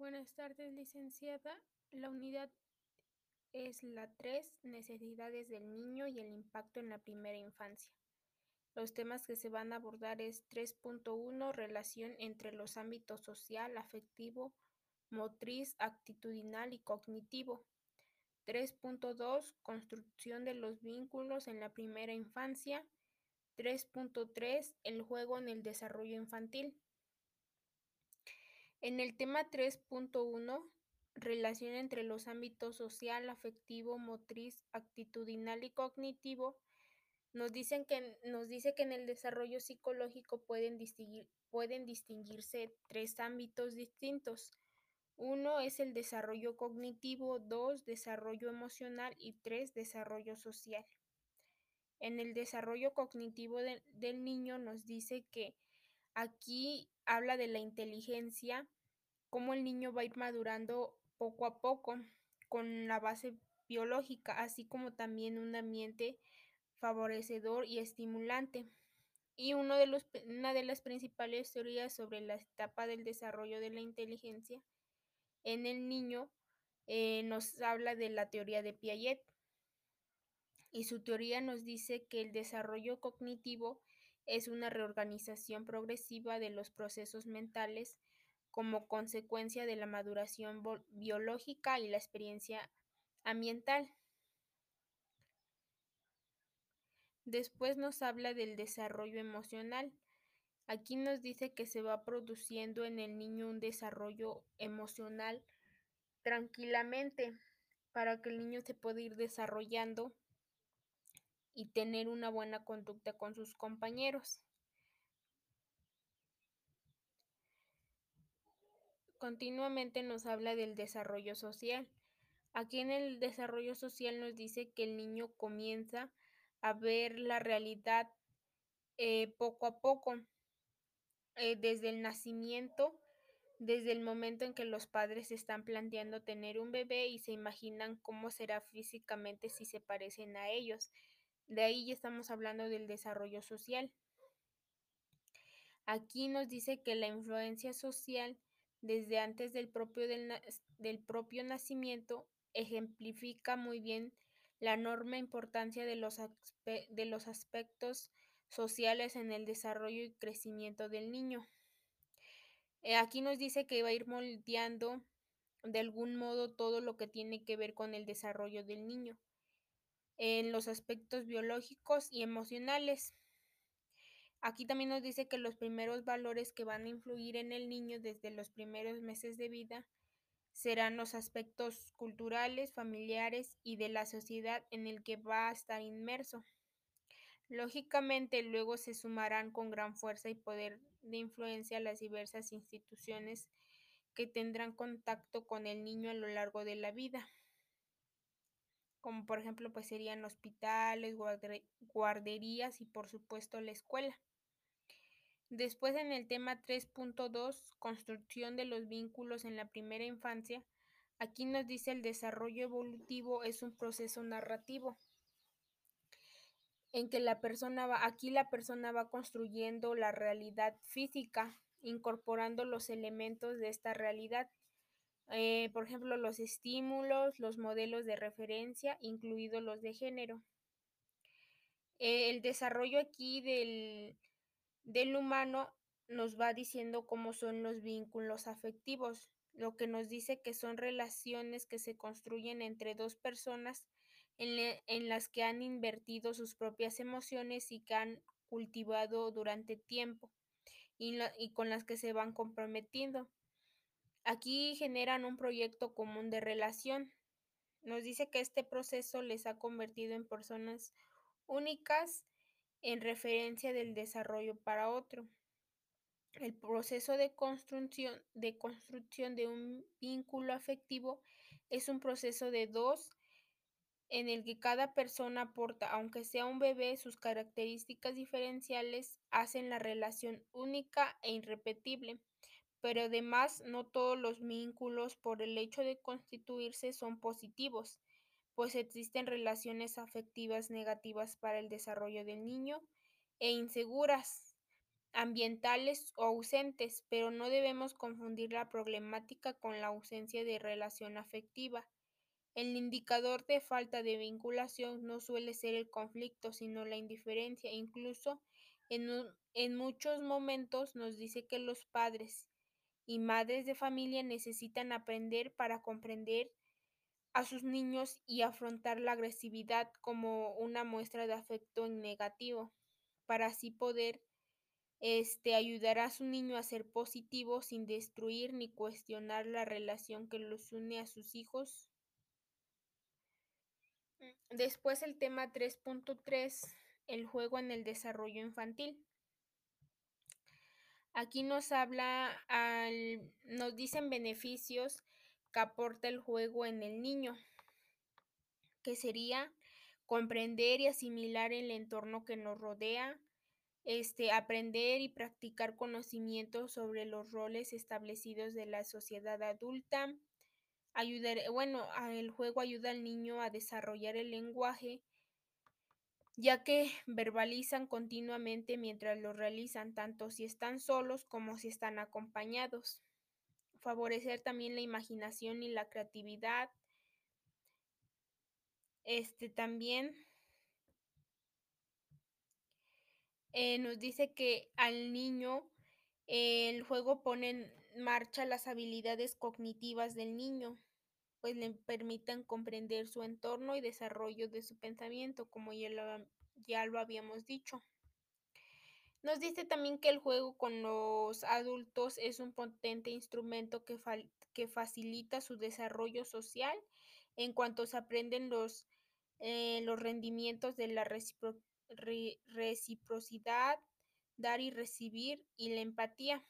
Buenas tardes, licenciada. La unidad es la 3, necesidades del niño y el impacto en la primera infancia. Los temas que se van a abordar es 3.1, relación entre los ámbitos social, afectivo, motriz, actitudinal y cognitivo. 3.2, construcción de los vínculos en la primera infancia. 3.3, el juego en el desarrollo infantil. En el tema 3.1, relación entre los ámbitos social, afectivo, motriz, actitudinal y cognitivo, nos, dicen que, nos dice que en el desarrollo psicológico pueden, distinguir, pueden distinguirse tres ámbitos distintos. Uno es el desarrollo cognitivo, dos, desarrollo emocional y tres, desarrollo social. En el desarrollo cognitivo de, del niño nos dice que aquí habla de la inteligencia, cómo el niño va a ir madurando poco a poco con la base biológica, así como también un ambiente favorecedor y estimulante. Y uno de los, una de las principales teorías sobre la etapa del desarrollo de la inteligencia en el niño eh, nos habla de la teoría de Piaget. Y su teoría nos dice que el desarrollo cognitivo es una reorganización progresiva de los procesos mentales como consecuencia de la maduración biológica y la experiencia ambiental. Después nos habla del desarrollo emocional. Aquí nos dice que se va produciendo en el niño un desarrollo emocional tranquilamente para que el niño se pueda ir desarrollando y tener una buena conducta con sus compañeros. Continuamente nos habla del desarrollo social. Aquí en el desarrollo social nos dice que el niño comienza a ver la realidad eh, poco a poco, eh, desde el nacimiento, desde el momento en que los padres están planteando tener un bebé y se imaginan cómo será físicamente si se parecen a ellos. De ahí ya estamos hablando del desarrollo social. Aquí nos dice que la influencia social desde antes del propio, del, del propio nacimiento ejemplifica muy bien la enorme importancia de los, de los aspectos sociales en el desarrollo y crecimiento del niño. Eh, aquí nos dice que va a ir moldeando de algún modo todo lo que tiene que ver con el desarrollo del niño en los aspectos biológicos y emocionales. Aquí también nos dice que los primeros valores que van a influir en el niño desde los primeros meses de vida serán los aspectos culturales, familiares y de la sociedad en el que va a estar inmerso. Lógicamente, luego se sumarán con gran fuerza y poder de influencia las diversas instituciones que tendrán contacto con el niño a lo largo de la vida, como por ejemplo pues serían hospitales, guarderías y por supuesto la escuela. Después en el tema 3.2, construcción de los vínculos en la primera infancia, aquí nos dice el desarrollo evolutivo es un proceso narrativo en que la persona va, aquí la persona va construyendo la realidad física, incorporando los elementos de esta realidad. Eh, por ejemplo, los estímulos, los modelos de referencia, incluidos los de género. Eh, el desarrollo aquí del, del humano nos va diciendo cómo son los vínculos afectivos, lo que nos dice que son relaciones que se construyen entre dos personas en, las que han invertido sus propias emociones y que han cultivado durante tiempo y con las que se van comprometiendo. Aquí generan un proyecto común de relación. Nos dice que este proceso les ha convertido en personas únicas en referencia del desarrollo para otro. El proceso de construcción, de un vínculo afectivo es un proceso de dos en el que cada persona aporta, aunque sea un bebé, sus características diferenciales hacen la relación única e irrepetible. Pero además no todos los vínculos por el hecho de constituirse son positivos pues existen relaciones afectivas negativas para el desarrollo del niño e inseguras ambientales o ausentes, pero no debemos confundir la problemática con la ausencia de relación afectiva. El indicador de falta de vinculación no suele ser el conflicto, sino la indiferencia. Incluso en, en muchos momentos nos dice que los padres y madres de familia necesitan aprender para comprender a sus niños y afrontar la agresividad como una muestra de afecto en negativo, para así poder este, ayudar a su niño a ser positivo sin destruir ni cuestionar la relación que los une a sus hijos. Después el tema 3.3, el juego en el desarrollo infantil. Aquí nos habla, al, nos dicen beneficios que aporta el juego en el niño, que sería comprender y asimilar el entorno que nos rodea, este, aprender y practicar conocimientos sobre los roles establecidos de la sociedad adulta, ayudar, bueno, el juego ayuda al niño a desarrollar el lenguaje, ya que verbalizan continuamente mientras lo realizan, tanto si están solos como si están acompañados. Favorecer también la imaginación y la creatividad. Este también eh, nos dice que al niño el juego pone en marcha las habilidades cognitivas del niño, pues le permiten comprender su entorno y desarrollo de su pensamiento, como ya lo, ya lo habíamos dicho. Nos dice también que el juego con los adultos es un potente instrumento que, que facilita su desarrollo social en cuanto se aprenden los, eh, los rendimientos de la reciprocidad, dar y recibir y la empatía.